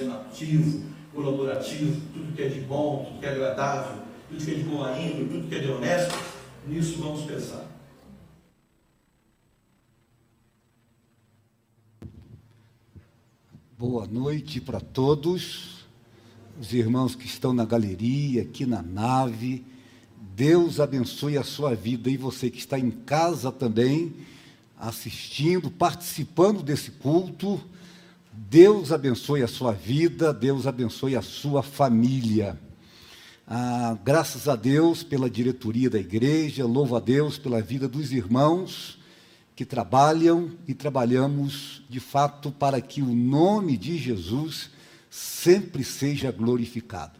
sendo ativo, colaborativo, tudo que é de bom, tudo que é agradável, tudo que é de boa índole, tudo que é de honesto, nisso vamos pensar. Boa noite para todos, os irmãos que estão na galeria, aqui na nave. Deus abençoe a sua vida e você que está em casa também, assistindo, participando desse culto. Deus abençoe a sua vida, Deus abençoe a sua família. Ah, graças a Deus pela diretoria da igreja, louvo a Deus pela vida dos irmãos que trabalham e trabalhamos de fato para que o nome de Jesus sempre seja glorificado.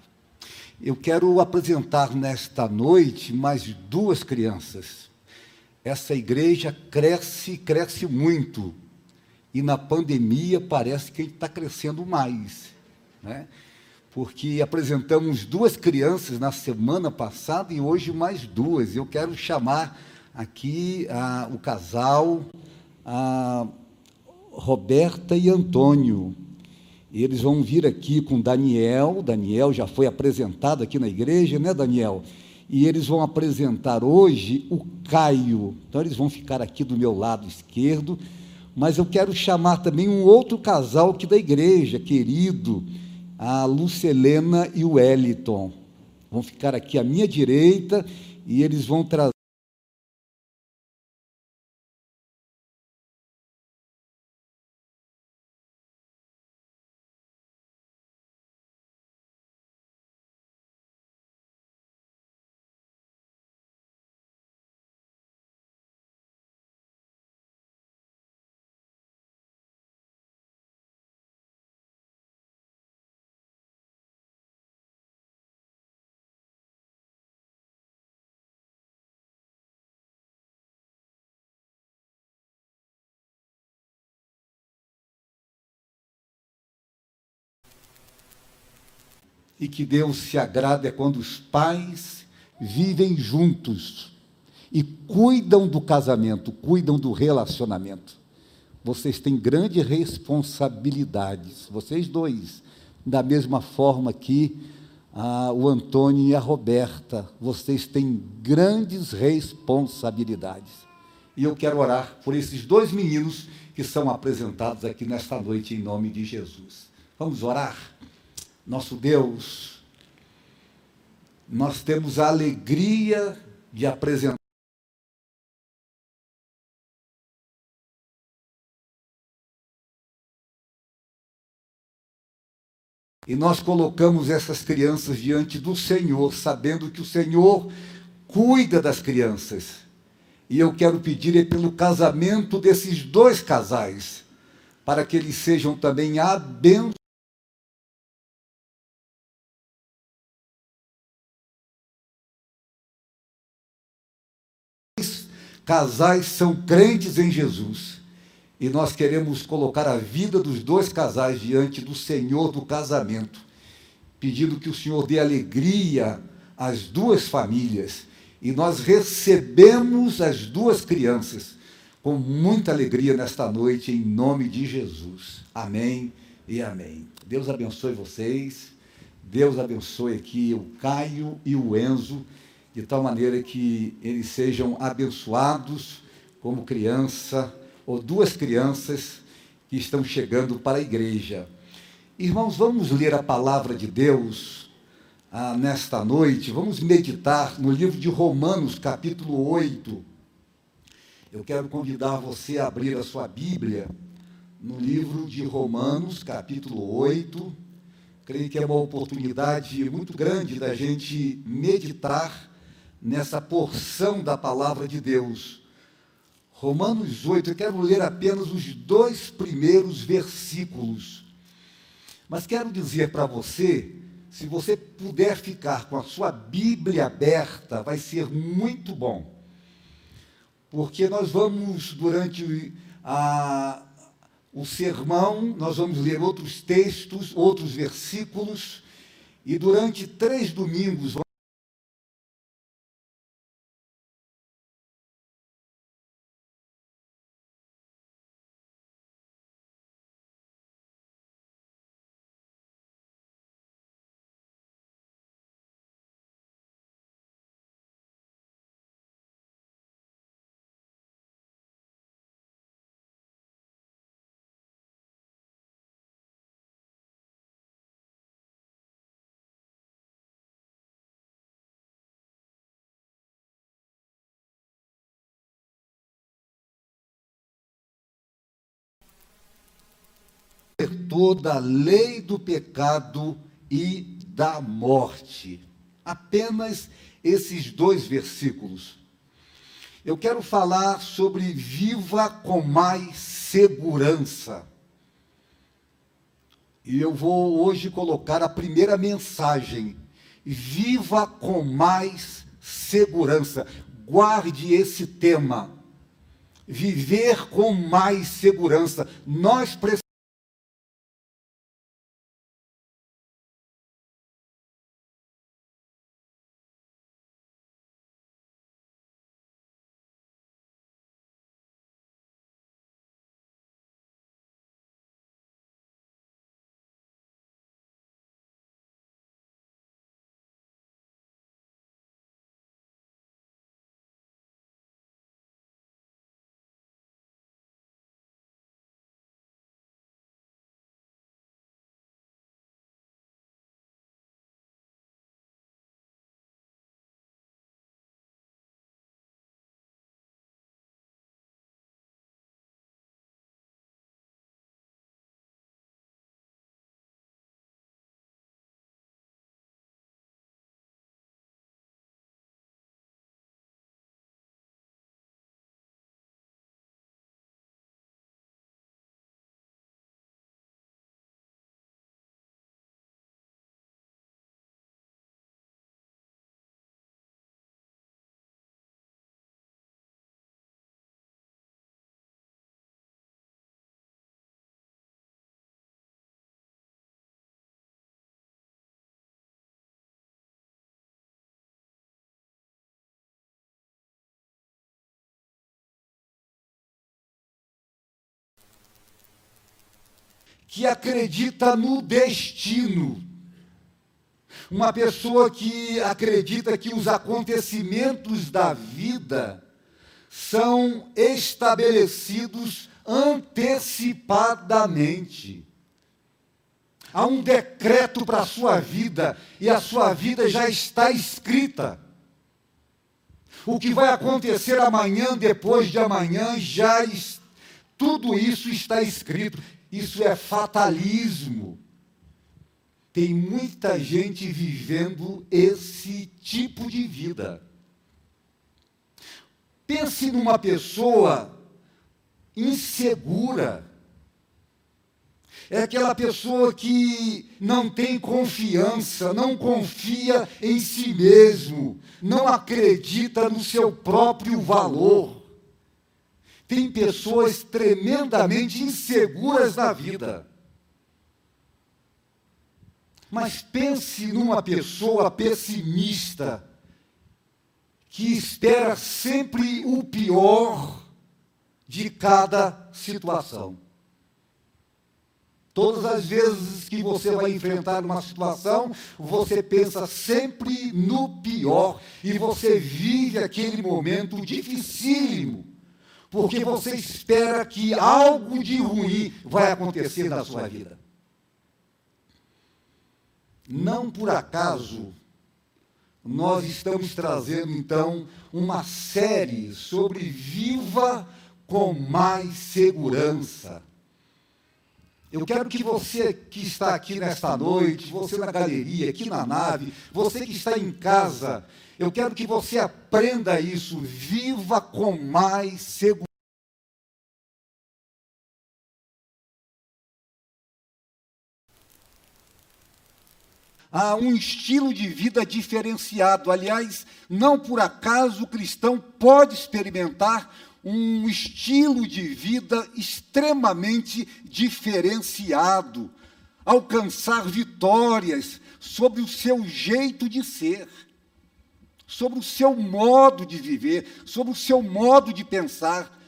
Eu quero apresentar nesta noite mais duas crianças. Essa igreja cresce, cresce muito. E na pandemia parece que está crescendo mais. Né? Porque apresentamos duas crianças na semana passada e hoje mais duas. Eu quero chamar aqui o casal a Roberta e Antônio. Eles vão vir aqui com Daniel. Daniel já foi apresentado aqui na igreja, né, Daniel? E eles vão apresentar hoje o Caio. Então, eles vão ficar aqui do meu lado esquerdo. Mas eu quero chamar também um outro casal aqui da igreja, querido, a Lucelena e o Wellington. Vão ficar aqui à minha direita e eles vão trazer. E que Deus se agrada é quando os pais vivem juntos e cuidam do casamento, cuidam do relacionamento. Vocês têm grandes responsabilidades, vocês dois, da mesma forma que ah, o Antônio e a Roberta, vocês têm grandes responsabilidades. E eu quero orar por esses dois meninos que são apresentados aqui nesta noite em nome de Jesus. Vamos orar? Nosso Deus, nós temos a alegria de apresentar. E nós colocamos essas crianças diante do Senhor, sabendo que o Senhor cuida das crianças. E eu quero pedir é pelo casamento desses dois casais, para que eles sejam também abençoados casais são crentes em Jesus. E nós queremos colocar a vida dos dois casais diante do Senhor do casamento, pedindo que o Senhor dê alegria às duas famílias. E nós recebemos as duas crianças com muita alegria nesta noite, em nome de Jesus. Amém e amém. Deus abençoe vocês. Deus abençoe aqui o Caio e o Enzo de tal maneira que eles sejam abençoados como criança ou duas crianças que estão chegando para a igreja. Irmãos, vamos ler a palavra de Deus ah, nesta noite, vamos meditar no livro de Romanos, capítulo 8. Eu quero convidar você a abrir a sua Bíblia no livro de Romanos, capítulo 8. Creio que é uma oportunidade muito grande da gente meditar nessa porção da palavra de Deus. Romanos 8, eu quero ler apenas os dois primeiros versículos. Mas quero dizer para você, se você puder ficar com a sua Bíblia aberta, vai ser muito bom. Porque nós vamos, durante a, o sermão, nós vamos ler outros textos, outros versículos, e durante três domingos, libertou da lei do pecado e da morte. Apenas esses dois versículos. Eu quero falar sobre viva com mais segurança. E eu vou hoje colocar a primeira mensagem. Viva com mais segurança. Guarde esse tema. Viver com mais segurança. Nós precisamos que acredita no destino. Uma pessoa que acredita que os acontecimentos da vida são estabelecidos antecipadamente. Há um decreto para a sua vida e a sua vida já está escrita. O que vai acontecer amanhã, depois de amanhã, já tudo isso está escrito. Isso é fatalismo. Tem muita gente vivendo esse tipo de vida. Pense numa pessoa insegura. É aquela pessoa que não tem confiança, não confia em si mesmo, não acredita no seu próprio valor. Tem pessoas tremendamente inseguras na vida. Mas pense numa pessoa pessimista, que espera sempre o pior de cada situação. Todas as vezes que você vai enfrentar uma situação, você pensa sempre no pior e você vive aquele momento dificílimo porque você espera que algo de ruim vai acontecer na sua vida. Não por acaso, nós estamos trazendo então uma série sobre viva com mais segurança. Eu quero que você que está aqui nesta noite, você na galeria, aqui na nave, você que está em casa, eu quero que você aprenda isso, viva com mais segurança. Há um estilo de vida diferenciado. Aliás, não por acaso o cristão pode experimentar um estilo de vida extremamente diferenciado, alcançar vitórias sobre o seu jeito de ser sobre o seu modo de viver, sobre o seu modo de pensar.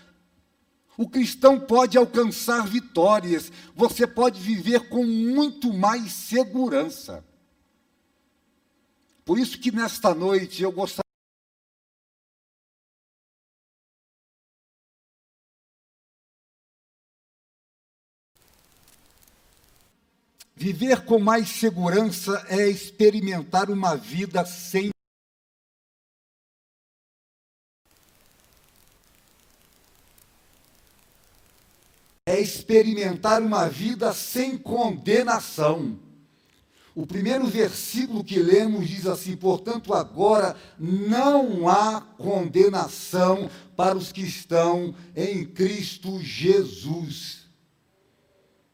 O cristão pode alcançar vitórias, você pode viver com muito mais segurança. Por isso que nesta noite eu gostaria Viver com mais segurança é experimentar uma vida sem é experimentar uma vida sem condenação. O primeiro versículo que lemos diz assim: Portanto, agora não há condenação para os que estão em Cristo Jesus.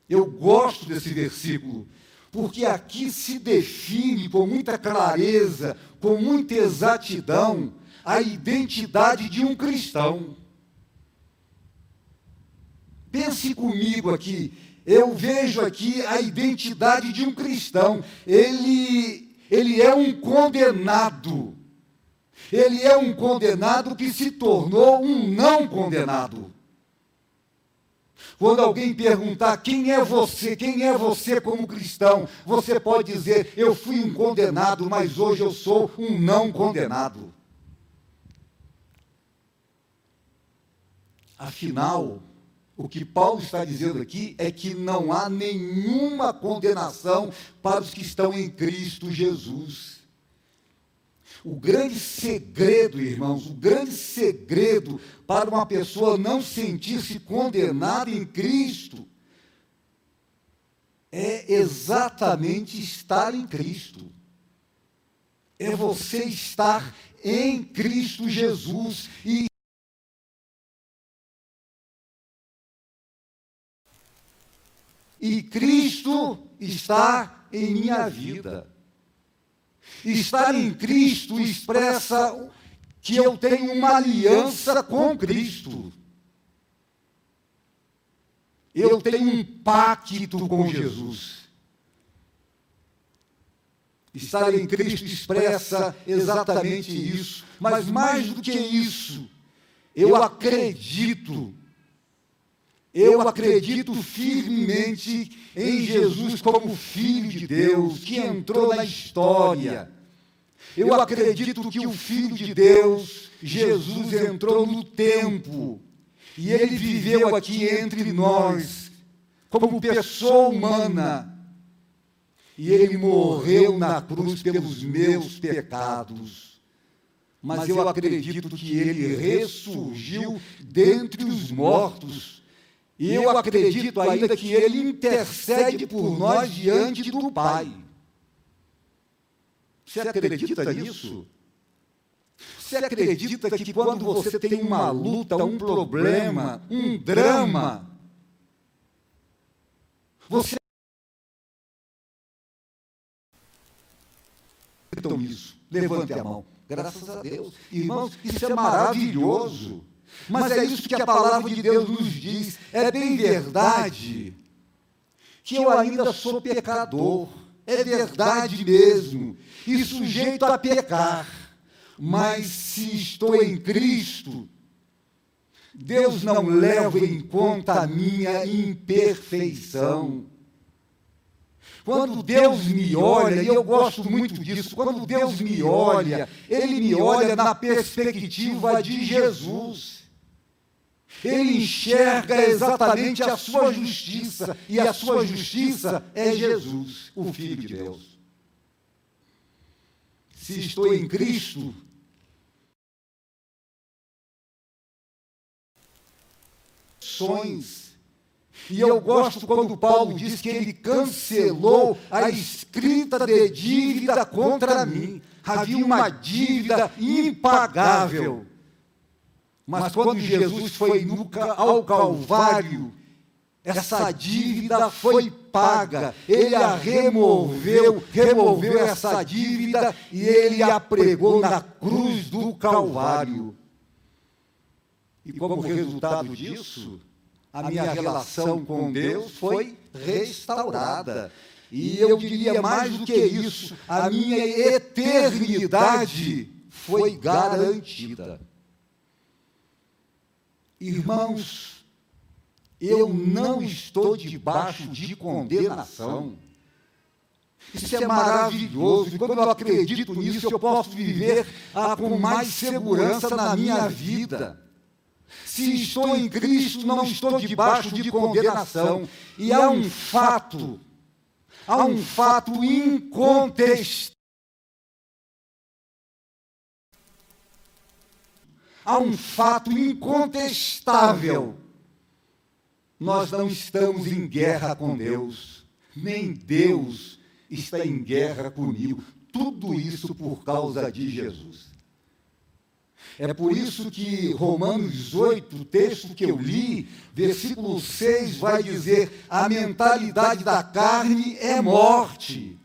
Eu gosto desse versículo, porque aqui se define com muita clareza, com muita exatidão, a identidade de um cristão. Pense comigo aqui. Eu vejo aqui a identidade de um cristão. Ele, ele é um condenado. Ele é um condenado que se tornou um não condenado. Quando alguém perguntar quem é você, quem é você como cristão, você pode dizer: Eu fui um condenado, mas hoje eu sou um não condenado. Afinal, o que Paulo está dizendo aqui é que não há nenhuma condenação para os que estão em Cristo Jesus. O grande segredo, irmãos, o grande segredo para uma pessoa não sentir-se condenada em Cristo é exatamente estar em Cristo. É você estar em Cristo Jesus e e Cristo está em minha vida. Estar em Cristo expressa que eu tenho uma aliança com Cristo. Eu tenho um pacto com Jesus. Estar em Cristo expressa exatamente isso, mas mais do que isso, eu acredito eu acredito firmemente em Jesus como Filho de Deus, que entrou na história. Eu acredito que o Filho de Deus, Jesus, entrou no tempo e ele viveu aqui entre nós, como pessoa humana. E ele morreu na cruz pelos meus pecados. Mas eu acredito que ele ressurgiu dentre os mortos e eu acredito ainda que Ele intercede por nós diante do Pai. Você acredita nisso? Você acredita que quando você tem uma luta, um problema, um drama, você acreditam nisso? Levante a mão. Graças a Deus. Irmãos, isso é maravilhoso. Mas é isso que a palavra de Deus nos diz. É bem verdade que eu ainda sou pecador. É verdade mesmo. E sujeito a pecar. Mas se estou em Cristo, Deus não leva em conta a minha imperfeição. Quando Deus me olha, e eu gosto muito disso, quando Deus me olha, Ele me olha na perspectiva de Jesus. Ele enxerga exatamente a sua justiça, e a sua justiça é Jesus, o Filho de Deus. Se estou em Cristo, sonhos. E eu gosto quando Paulo diz que ele cancelou a escrita de dívida contra mim. Havia uma dívida impagável. Mas quando Jesus foi ao Calvário, essa dívida foi paga. Ele a removeu, removeu essa dívida e ele a pregou na cruz do Calvário. E como resultado disso, a minha relação com Deus foi restaurada. E eu diria mais do que isso, a minha eternidade foi garantida. Irmãos, eu não estou debaixo de condenação. Isso é maravilhoso. E quando eu acredito nisso, eu posso viver com mais segurança na minha vida. Se estou em Cristo, não estou debaixo de condenação. E há um fato, há um fato incontestável há um fato incontestável. nós não estamos em guerra com Deus, nem Deus está em guerra comigo. Tudo isso por causa de Jesus. É por isso que Romanos 8, o texto que eu li, versículo 6, vai dizer: a mentalidade da carne é morte.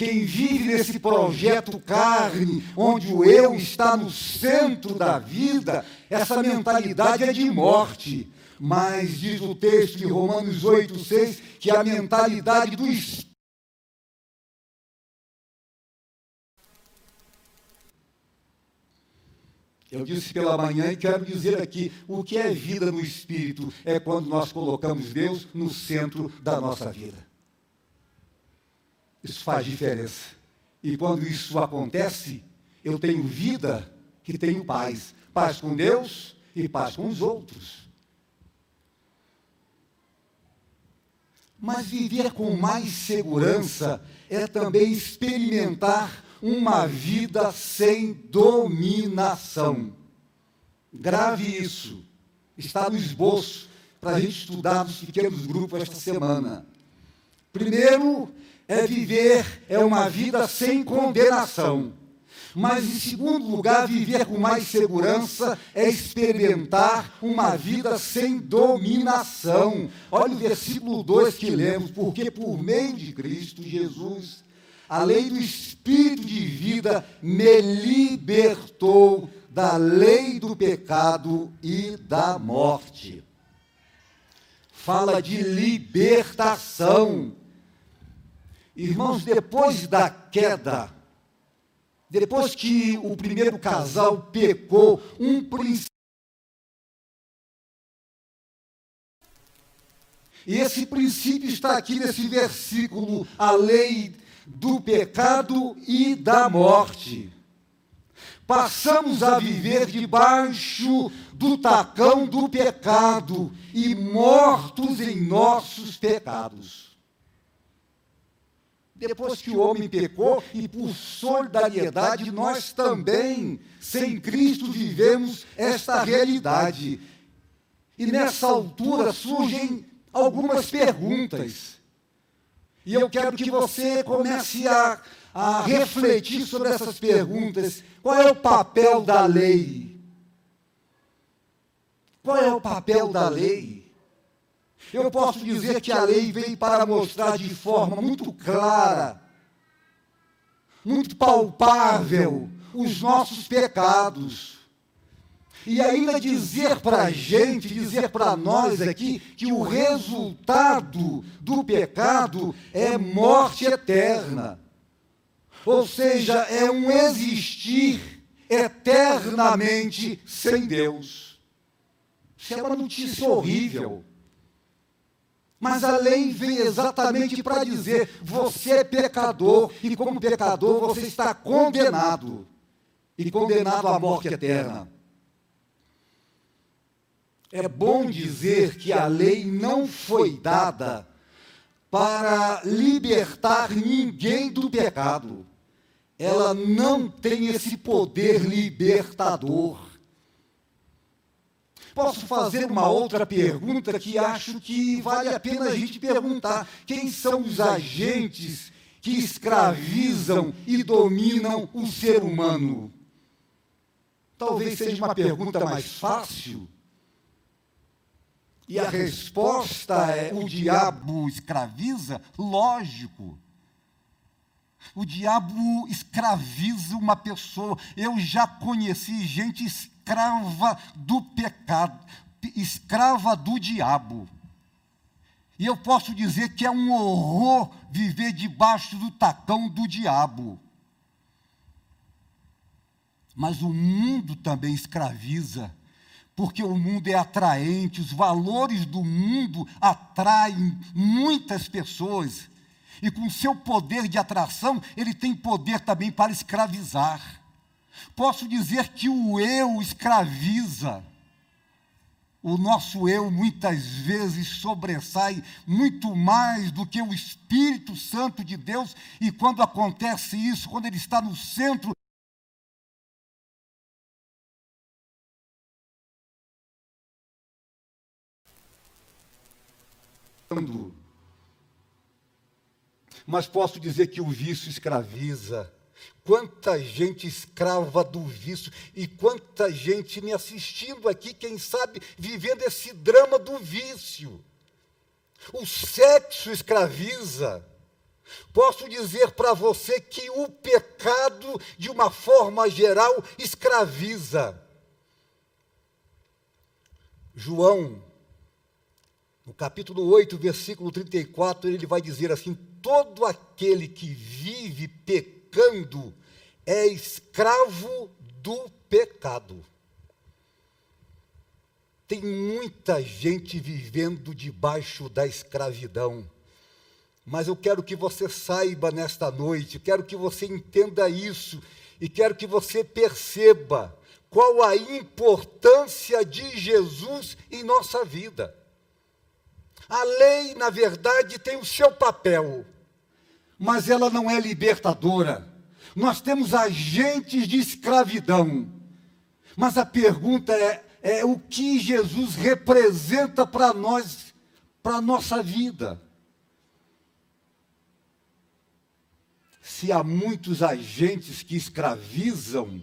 Quem vive nesse projeto carne, onde o eu está no centro da vida, essa mentalidade é de morte. Mas diz o texto de Romanos 8, 6, que a mentalidade do Espírito Eu disse pela manhã e quero dizer aqui: o que é vida no espírito é quando nós colocamos Deus no centro da nossa vida. Isso faz diferença. E quando isso acontece, eu tenho vida que tenho paz. Paz com Deus e paz com os outros. Mas viver com mais segurança é também experimentar uma vida sem dominação. Grave isso. Está no esboço para a gente estudar nos pequenos grupos esta semana. Primeiro, é viver é uma vida sem condenação. Mas, em segundo lugar, viver com mais segurança é experimentar uma vida sem dominação. Olha o versículo 2 que lemos: porque por meio de Cristo Jesus, a lei do Espírito de vida me libertou da lei do pecado e da morte. Fala de libertação Irmãos, depois da queda, depois que o primeiro casal pecou, um princípio. E esse princípio está aqui nesse versículo, a lei do pecado e da morte. Passamos a viver debaixo do tacão do pecado e mortos em nossos pecados depois que o homem pecou, e por solidariedade, nós também, sem Cristo, vivemos esta realidade. E nessa altura surgem algumas perguntas. E eu quero que você comece a, a refletir sobre essas perguntas. Qual é o papel da lei? Qual é o papel da lei? Eu posso dizer que a lei veio para mostrar de forma muito clara, muito palpável, os nossos pecados. E ainda dizer para a gente, dizer para nós aqui, que o resultado do pecado é morte eterna. Ou seja, é um existir eternamente sem Deus. Isso é uma notícia horrível. Mas a lei vem exatamente para dizer: você é pecador, e como pecador você está condenado e condenado à morte eterna. É bom dizer que a lei não foi dada para libertar ninguém do pecado. Ela não tem esse poder libertador. Posso fazer uma outra pergunta que acho que vale a pena a gente perguntar: quem são os agentes que escravizam e dominam o ser humano? Talvez seja uma pergunta mais fácil. E a resposta é: o diabo escraviza? Lógico. O diabo escraviza uma pessoa. Eu já conheci gente escrava do pecado, escrava do diabo. E eu posso dizer que é um horror viver debaixo do tacão do diabo. Mas o mundo também escraviza, porque o mundo é atraente, os valores do mundo atraem muitas pessoas. E com seu poder de atração, ele tem poder também para escravizar. Posso dizer que o eu escraviza. O nosso eu muitas vezes sobressai muito mais do que o Espírito Santo de Deus, e quando acontece isso, quando ele está no centro Mas posso dizer que o vício escraviza. Quanta gente escrava do vício e quanta gente me assistindo aqui, quem sabe, vivendo esse drama do vício. O sexo escraviza. Posso dizer para você que o pecado, de uma forma geral, escraviza. João, no capítulo 8, versículo 34, ele vai dizer assim: Todo aquele que vive pecando é escravo do pecado. Tem muita gente vivendo debaixo da escravidão. Mas eu quero que você saiba nesta noite, quero que você entenda isso e quero que você perceba qual a importância de Jesus em nossa vida. A lei, na verdade, tem o seu papel, mas ela não é libertadora. Nós temos agentes de escravidão. Mas a pergunta é: é o que Jesus representa para nós, para a nossa vida. Se há muitos agentes que escravizam,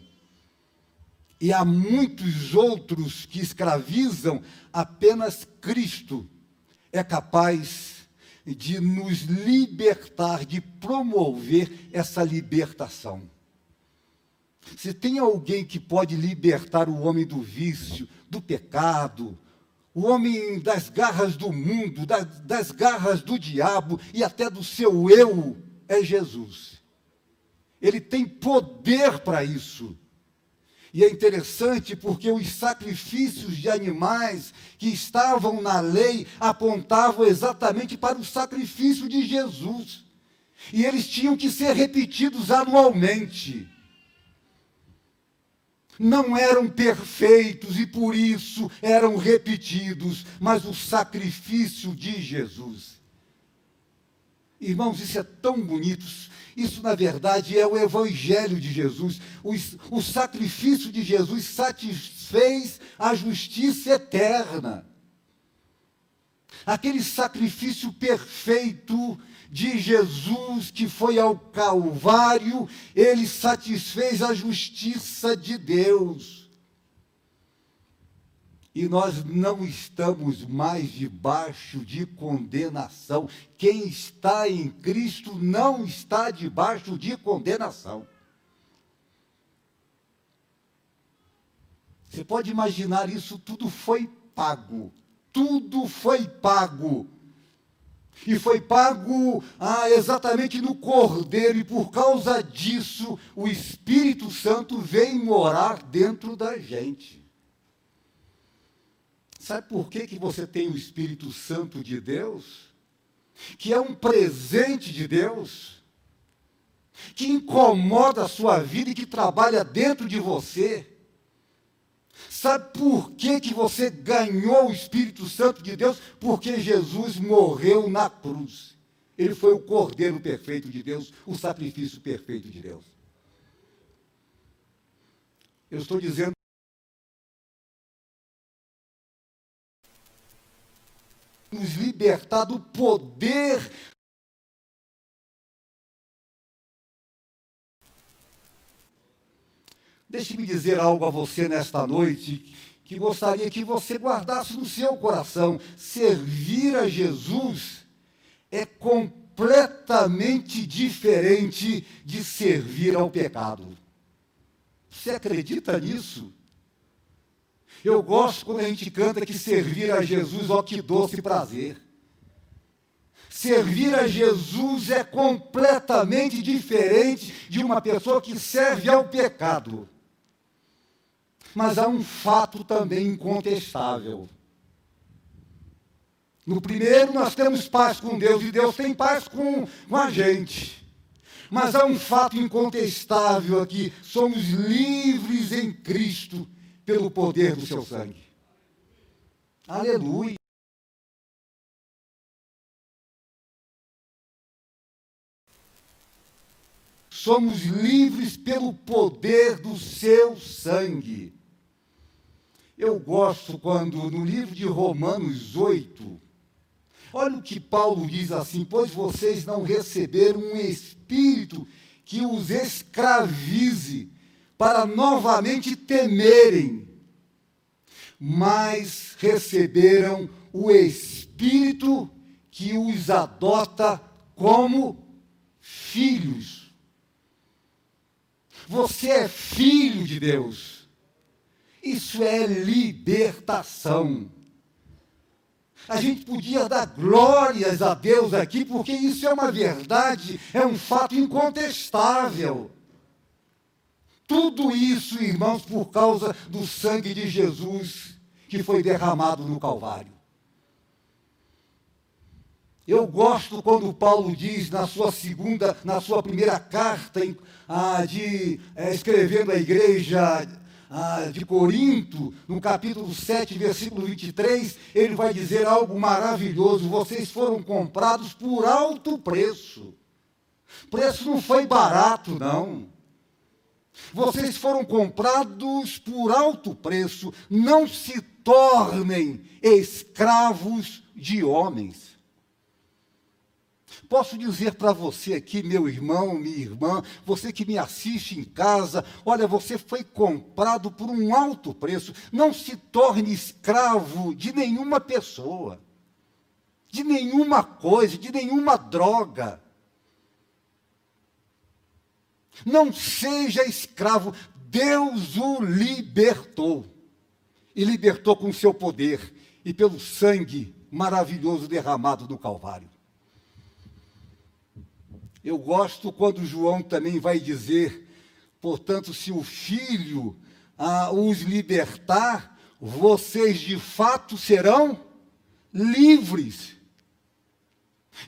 e há muitos outros que escravizam, apenas Cristo é capaz de nos libertar, de promover essa libertação. Se tem alguém que pode libertar o homem do vício, do pecado, o homem das garras do mundo, das, das garras do diabo e até do seu eu, é Jesus. Ele tem poder para isso. E é interessante porque os sacrifícios de animais que estavam na lei apontavam exatamente para o sacrifício de Jesus. E eles tinham que ser repetidos anualmente não eram perfeitos e por isso eram repetidos, mas o sacrifício de Jesus. Irmãos, isso é tão bonito. Isso, na verdade, é o Evangelho de Jesus. O, o sacrifício de Jesus satisfez a justiça eterna. Aquele sacrifício perfeito de Jesus que foi ao Calvário, ele satisfez a justiça de Deus. E nós não estamos mais debaixo de condenação. Quem está em Cristo não está debaixo de condenação. Você pode imaginar isso tudo foi pago. Tudo foi pago e foi pago ah, exatamente no Cordeiro, e por causa disso o Espírito Santo vem morar dentro da gente. Sabe por que, que você tem o Espírito Santo de Deus? Que é um presente de Deus, que incomoda a sua vida e que trabalha dentro de você Sabe por que, que você ganhou o Espírito Santo de Deus? Porque Jesus morreu na cruz. Ele foi o cordeiro perfeito de Deus, o sacrifício perfeito de Deus. Eu estou dizendo. Nos libertar do poder Deixe-me dizer algo a você nesta noite que gostaria que você guardasse no seu coração. Servir a Jesus é completamente diferente de servir ao pecado. Você acredita nisso? Eu gosto quando a gente canta que servir a Jesus, ó que doce prazer. Servir a Jesus é completamente diferente de uma pessoa que serve ao pecado. Mas há um fato também incontestável. No primeiro, nós temos paz com Deus e Deus tem paz com, com a gente. Mas há um fato incontestável aqui: somos livres em Cristo pelo poder do seu sangue. Aleluia. Somos livres pelo poder do seu sangue. Eu gosto quando no livro de Romanos 8, Olha o que Paulo diz assim: pois vocês não receberam um espírito que os escravize para novamente temerem, mas receberam o espírito que os adota como filhos. Você é filho de Deus. Isso é libertação. A gente podia dar glórias a Deus aqui, porque isso é uma verdade, é um fato incontestável. Tudo isso, irmãos, por causa do sangue de Jesus que foi derramado no Calvário. Eu gosto quando Paulo diz na sua segunda, na sua primeira carta, ah, de é, escrevendo a igreja ah, de Corinto, no capítulo 7, versículo 23, ele vai dizer algo maravilhoso: vocês foram comprados por alto preço. Preço não foi barato, não. Vocês foram comprados por alto preço. Não se tornem escravos de homens. Posso dizer para você aqui, meu irmão, minha irmã, você que me assiste em casa, olha, você foi comprado por um alto preço. Não se torne escravo de nenhuma pessoa, de nenhuma coisa, de nenhuma droga. Não seja escravo. Deus o libertou. E libertou com seu poder e pelo sangue maravilhoso derramado no Calvário. Eu gosto quando João também vai dizer, portanto, se o Filho ah, os libertar, vocês de fato serão livres.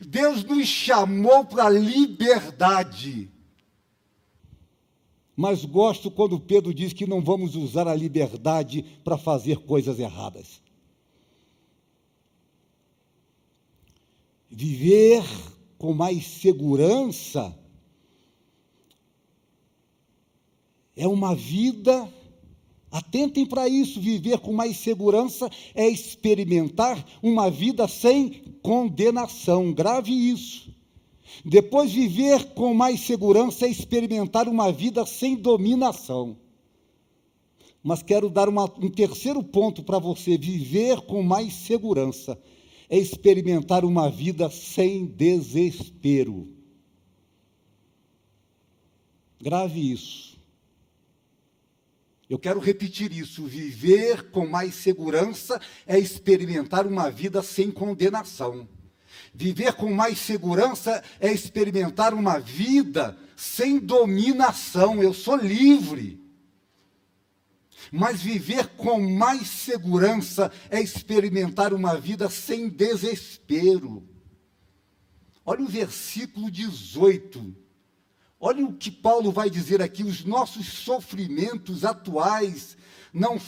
Deus nos chamou para a liberdade. Mas gosto quando Pedro diz que não vamos usar a liberdade para fazer coisas erradas. Viver com mais segurança. É uma vida, atentem para isso, viver com mais segurança é experimentar uma vida sem condenação, grave isso. Depois, viver com mais segurança é experimentar uma vida sem dominação. Mas quero dar uma, um terceiro ponto para você: viver com mais segurança é experimentar uma vida sem desespero. Grave isso. Eu quero repetir isso. Viver com mais segurança é experimentar uma vida sem condenação. Viver com mais segurança é experimentar uma vida sem dominação. Eu sou livre. Mas viver com mais segurança é experimentar uma vida sem desespero. Olha o versículo 18. Olha o que Paulo vai dizer aqui: os nossos sofrimentos atuais não,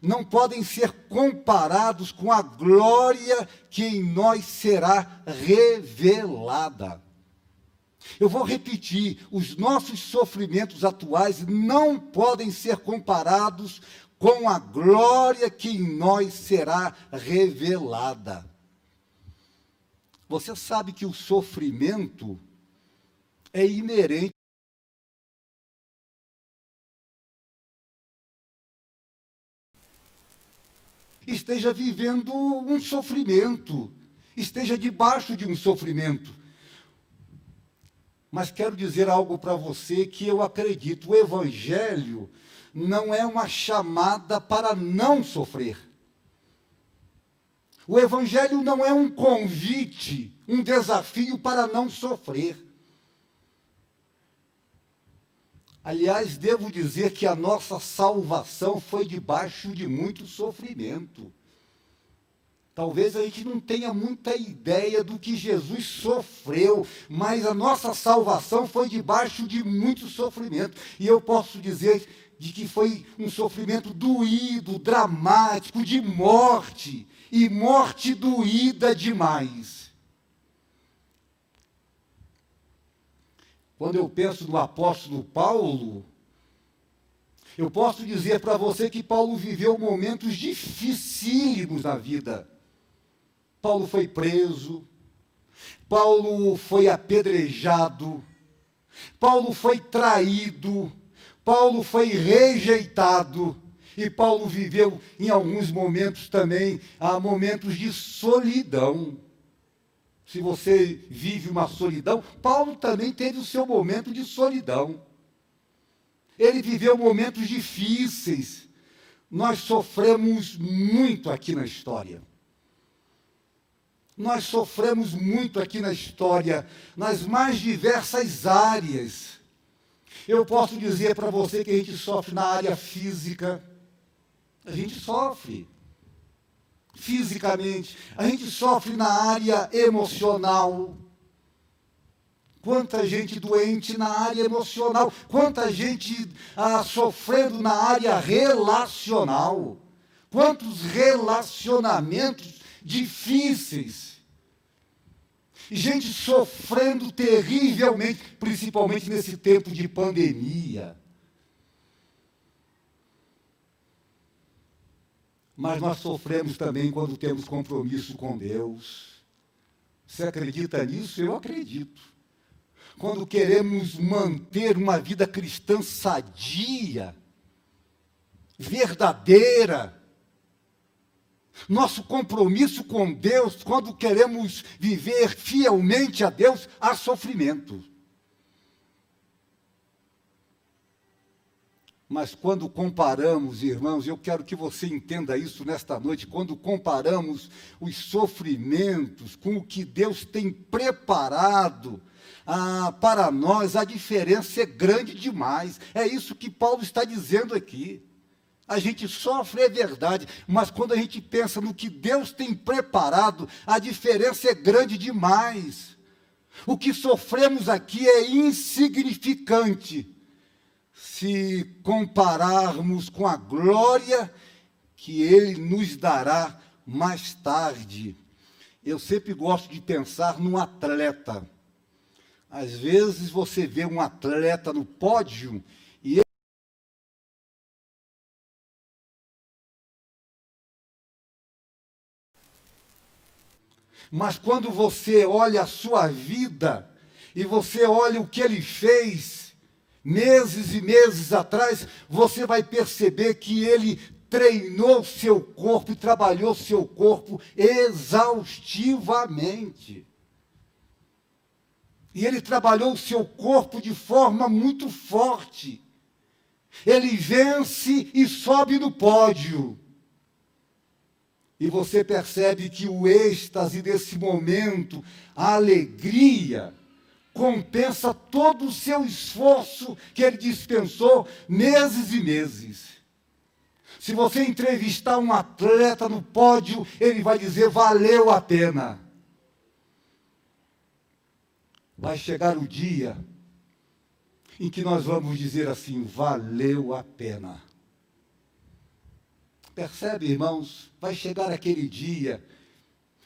não podem ser comparados com a glória que em nós será revelada. Eu vou repetir: os nossos sofrimentos atuais não podem ser comparados com a glória que em nós será revelada. Você sabe que o sofrimento é inerente. Esteja vivendo um sofrimento, esteja debaixo de um sofrimento. Mas quero dizer algo para você que eu acredito: o Evangelho não é uma chamada para não sofrer. O Evangelho não é um convite, um desafio para não sofrer. Aliás, devo dizer que a nossa salvação foi debaixo de muito sofrimento. Talvez a gente não tenha muita ideia do que Jesus sofreu, mas a nossa salvação foi debaixo de muito sofrimento. E eu posso dizer de que foi um sofrimento doído, dramático, de morte, e morte doída demais. Quando eu penso no apóstolo Paulo, eu posso dizer para você que Paulo viveu momentos dificílimos na vida. Paulo foi preso, Paulo foi apedrejado, Paulo foi traído, Paulo foi rejeitado. E Paulo viveu em alguns momentos também, há momentos de solidão. Se você vive uma solidão, Paulo também teve o seu momento de solidão. Ele viveu momentos difíceis. Nós sofremos muito aqui na história. Nós sofremos muito aqui na história, nas mais diversas áreas. Eu posso dizer para você que a gente sofre na área física, a gente sofre fisicamente, a gente sofre na área emocional. Quanta gente doente na área emocional, quanta gente ah, sofrendo na área relacional, quantos relacionamentos difíceis. Gente sofrendo terrivelmente, principalmente nesse tempo de pandemia. Mas nós sofremos também quando temos compromisso com Deus. Você acredita nisso? Eu acredito. Quando queremos manter uma vida cristã sadia, verdadeira, nosso compromisso com Deus, quando queremos viver fielmente a Deus, há sofrimento. Mas quando comparamos, irmãos, eu quero que você entenda isso nesta noite, quando comparamos os sofrimentos com o que Deus tem preparado ah, para nós, a diferença é grande demais. É isso que Paulo está dizendo aqui. A gente sofre, é verdade, mas quando a gente pensa no que Deus tem preparado, a diferença é grande demais. O que sofremos aqui é insignificante se compararmos com a glória que Ele nos dará mais tarde. Eu sempre gosto de pensar num atleta. Às vezes você vê um atleta no pódio e ele Mas quando você olha a sua vida e você olha o que ele fez, meses e meses atrás, você vai perceber que ele treinou seu corpo e trabalhou seu corpo exaustivamente. E ele trabalhou seu corpo de forma muito forte. Ele vence e sobe no pódio. E você percebe que o êxtase desse momento, a alegria, compensa todo o seu esforço que ele dispensou meses e meses. Se você entrevistar um atleta no pódio, ele vai dizer: valeu a pena. Vai chegar o dia em que nós vamos dizer assim: valeu a pena. Percebe, irmãos? Vai chegar aquele dia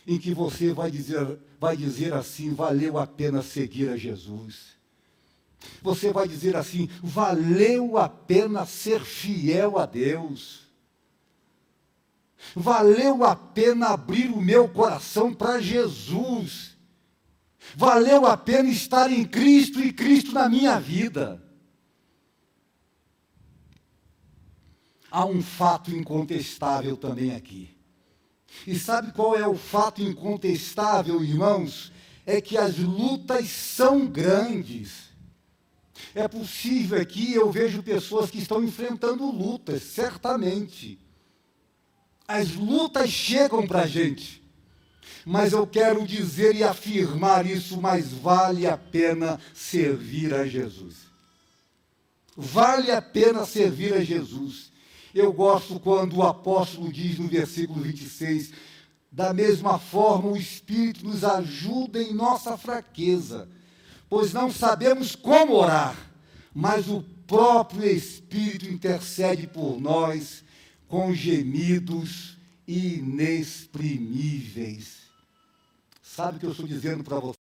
em que você vai dizer, vai dizer assim: valeu a pena seguir a Jesus. Você vai dizer assim: valeu a pena ser fiel a Deus. Valeu a pena abrir o meu coração para Jesus. Valeu a pena estar em Cristo e Cristo na minha vida. Há um fato incontestável também aqui. E sabe qual é o fato incontestável, irmãos? É que as lutas são grandes. É possível aqui, eu vejo pessoas que estão enfrentando lutas, certamente. As lutas chegam para a gente. Mas eu quero dizer e afirmar isso, mas vale a pena servir a Jesus. Vale a pena servir a Jesus. Eu gosto quando o apóstolo diz no versículo 26, da mesma forma o Espírito nos ajuda em nossa fraqueza, pois não sabemos como orar, mas o próprio Espírito intercede por nós com gemidos inexprimíveis. Sabe o que eu estou dizendo para você?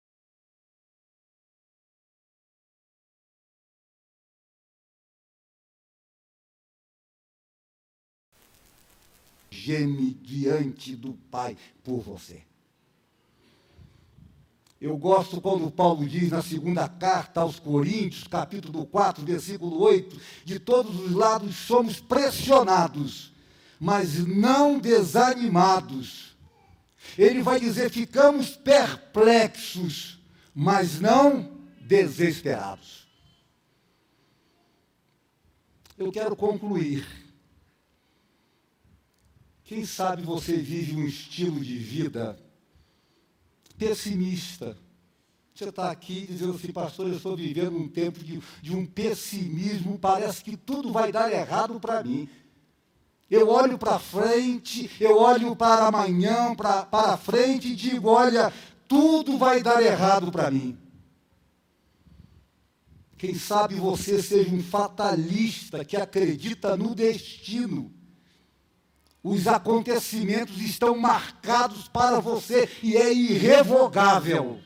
Geme diante do Pai por você. Eu gosto quando Paulo diz na segunda carta aos Coríntios, capítulo 4, versículo 8: de todos os lados somos pressionados, mas não desanimados. Ele vai dizer: ficamos perplexos, mas não desesperados. Eu quero concluir. Quem sabe você vive um estilo de vida pessimista. Você está aqui dizendo assim, pastor, eu estou vivendo um tempo de, de um pessimismo, parece que tudo vai dar errado para mim. Eu olho para frente, eu olho para amanhã, pra, para frente e digo: olha, tudo vai dar errado para mim. Quem sabe você seja um fatalista que acredita no destino os acontecimentos estão marcados para você e é irrevogável.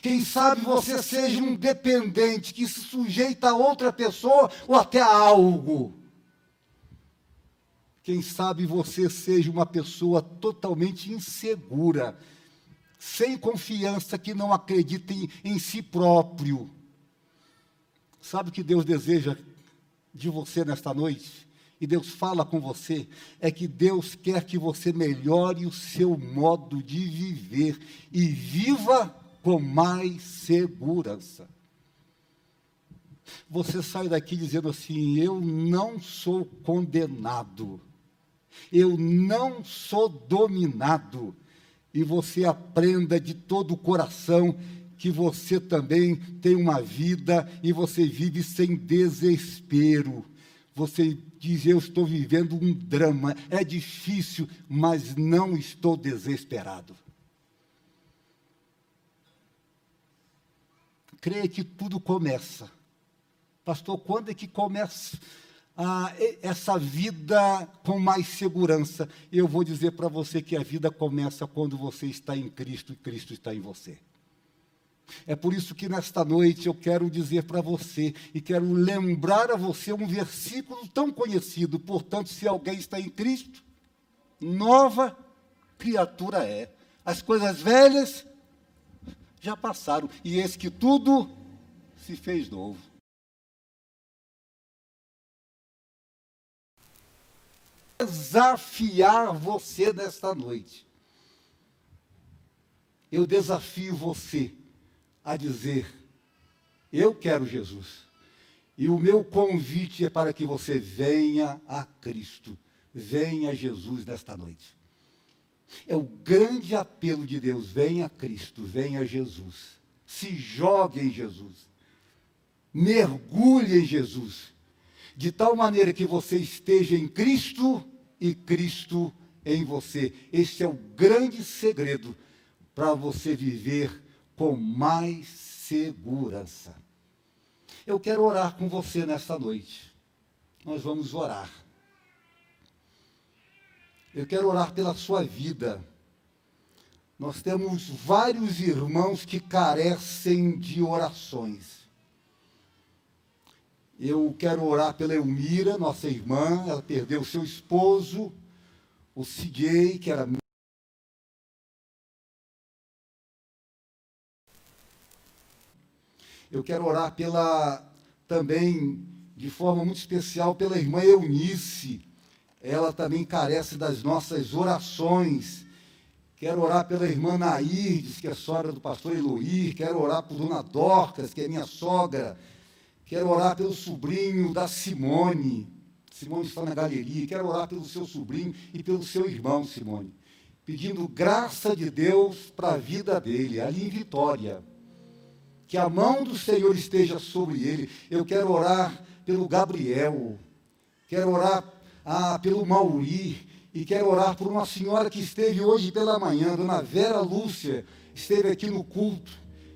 Quem sabe você seja um dependente que se sujeita a outra pessoa ou até a algo. Quem sabe você seja uma pessoa totalmente insegura, sem confiança, que não acredita em, em si próprio. Sabe o que Deus deseja de você nesta noite? E Deus fala com você, é que Deus quer que você melhore o seu modo de viver e viva com mais segurança. Você sai daqui dizendo assim: Eu não sou condenado, eu não sou dominado. E você aprenda de todo o coração que você também tem uma vida e você vive sem desespero. Você diz: Eu estou vivendo um drama, é difícil, mas não estou desesperado. Creia que tudo começa. Pastor, quando é que começa ah, essa vida com mais segurança? Eu vou dizer para você que a vida começa quando você está em Cristo e Cristo está em você. É por isso que nesta noite eu quero dizer para você e quero lembrar a você um versículo tão conhecido. Portanto, se alguém está em Cristo, nova criatura é. As coisas velhas já passaram e eis que tudo se fez novo. Desafiar você nesta noite. Eu desafio você a dizer: Eu quero Jesus. E o meu convite é para que você venha a Cristo, venha a Jesus nesta noite. É o grande apelo de Deus: venha a Cristo, venha a Jesus. Se jogue em Jesus. Mergulhe em Jesus. De tal maneira que você esteja em Cristo e Cristo em você. Este é o grande segredo para você viver com mais segurança. Eu quero orar com você nesta noite. Nós vamos orar. Eu quero orar pela sua vida. Nós temos vários irmãos que carecem de orações. Eu quero orar pela Elmira, nossa irmã, ela perdeu seu esposo, o CJ, que era Eu quero orar pela também de forma muito especial pela irmã Eunice. Ela também carece das nossas orações. Quero orar pela irmã Nairdes, que é sogra do pastor Eloir. Quero orar por dona Dorcas, que é minha sogra. Quero orar pelo sobrinho da Simone. Simone está na galeria. Quero orar pelo seu sobrinho e pelo seu irmão, Simone. Pedindo graça de Deus para a vida dele, ali em Vitória que a mão do Senhor esteja sobre ele. Eu quero orar pelo Gabriel, quero orar ah, pelo Mauri, e quero orar por uma senhora que esteve hoje pela manhã, dona Vera Lúcia, esteve aqui no culto,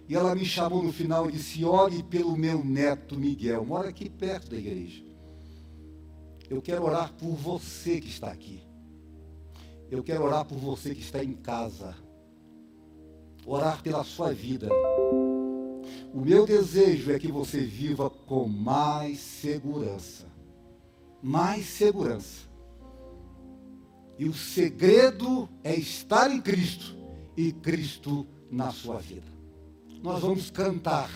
e ela me chamou no final e disse: Ore pelo meu neto Miguel, mora aqui perto da igreja. Eu quero orar por você que está aqui. Eu quero orar por você que está em casa. Orar pela sua vida. O meu desejo é que você viva com mais segurança. Mais segurança. E o segredo é estar em Cristo e Cristo na sua vida. Nós vamos cantar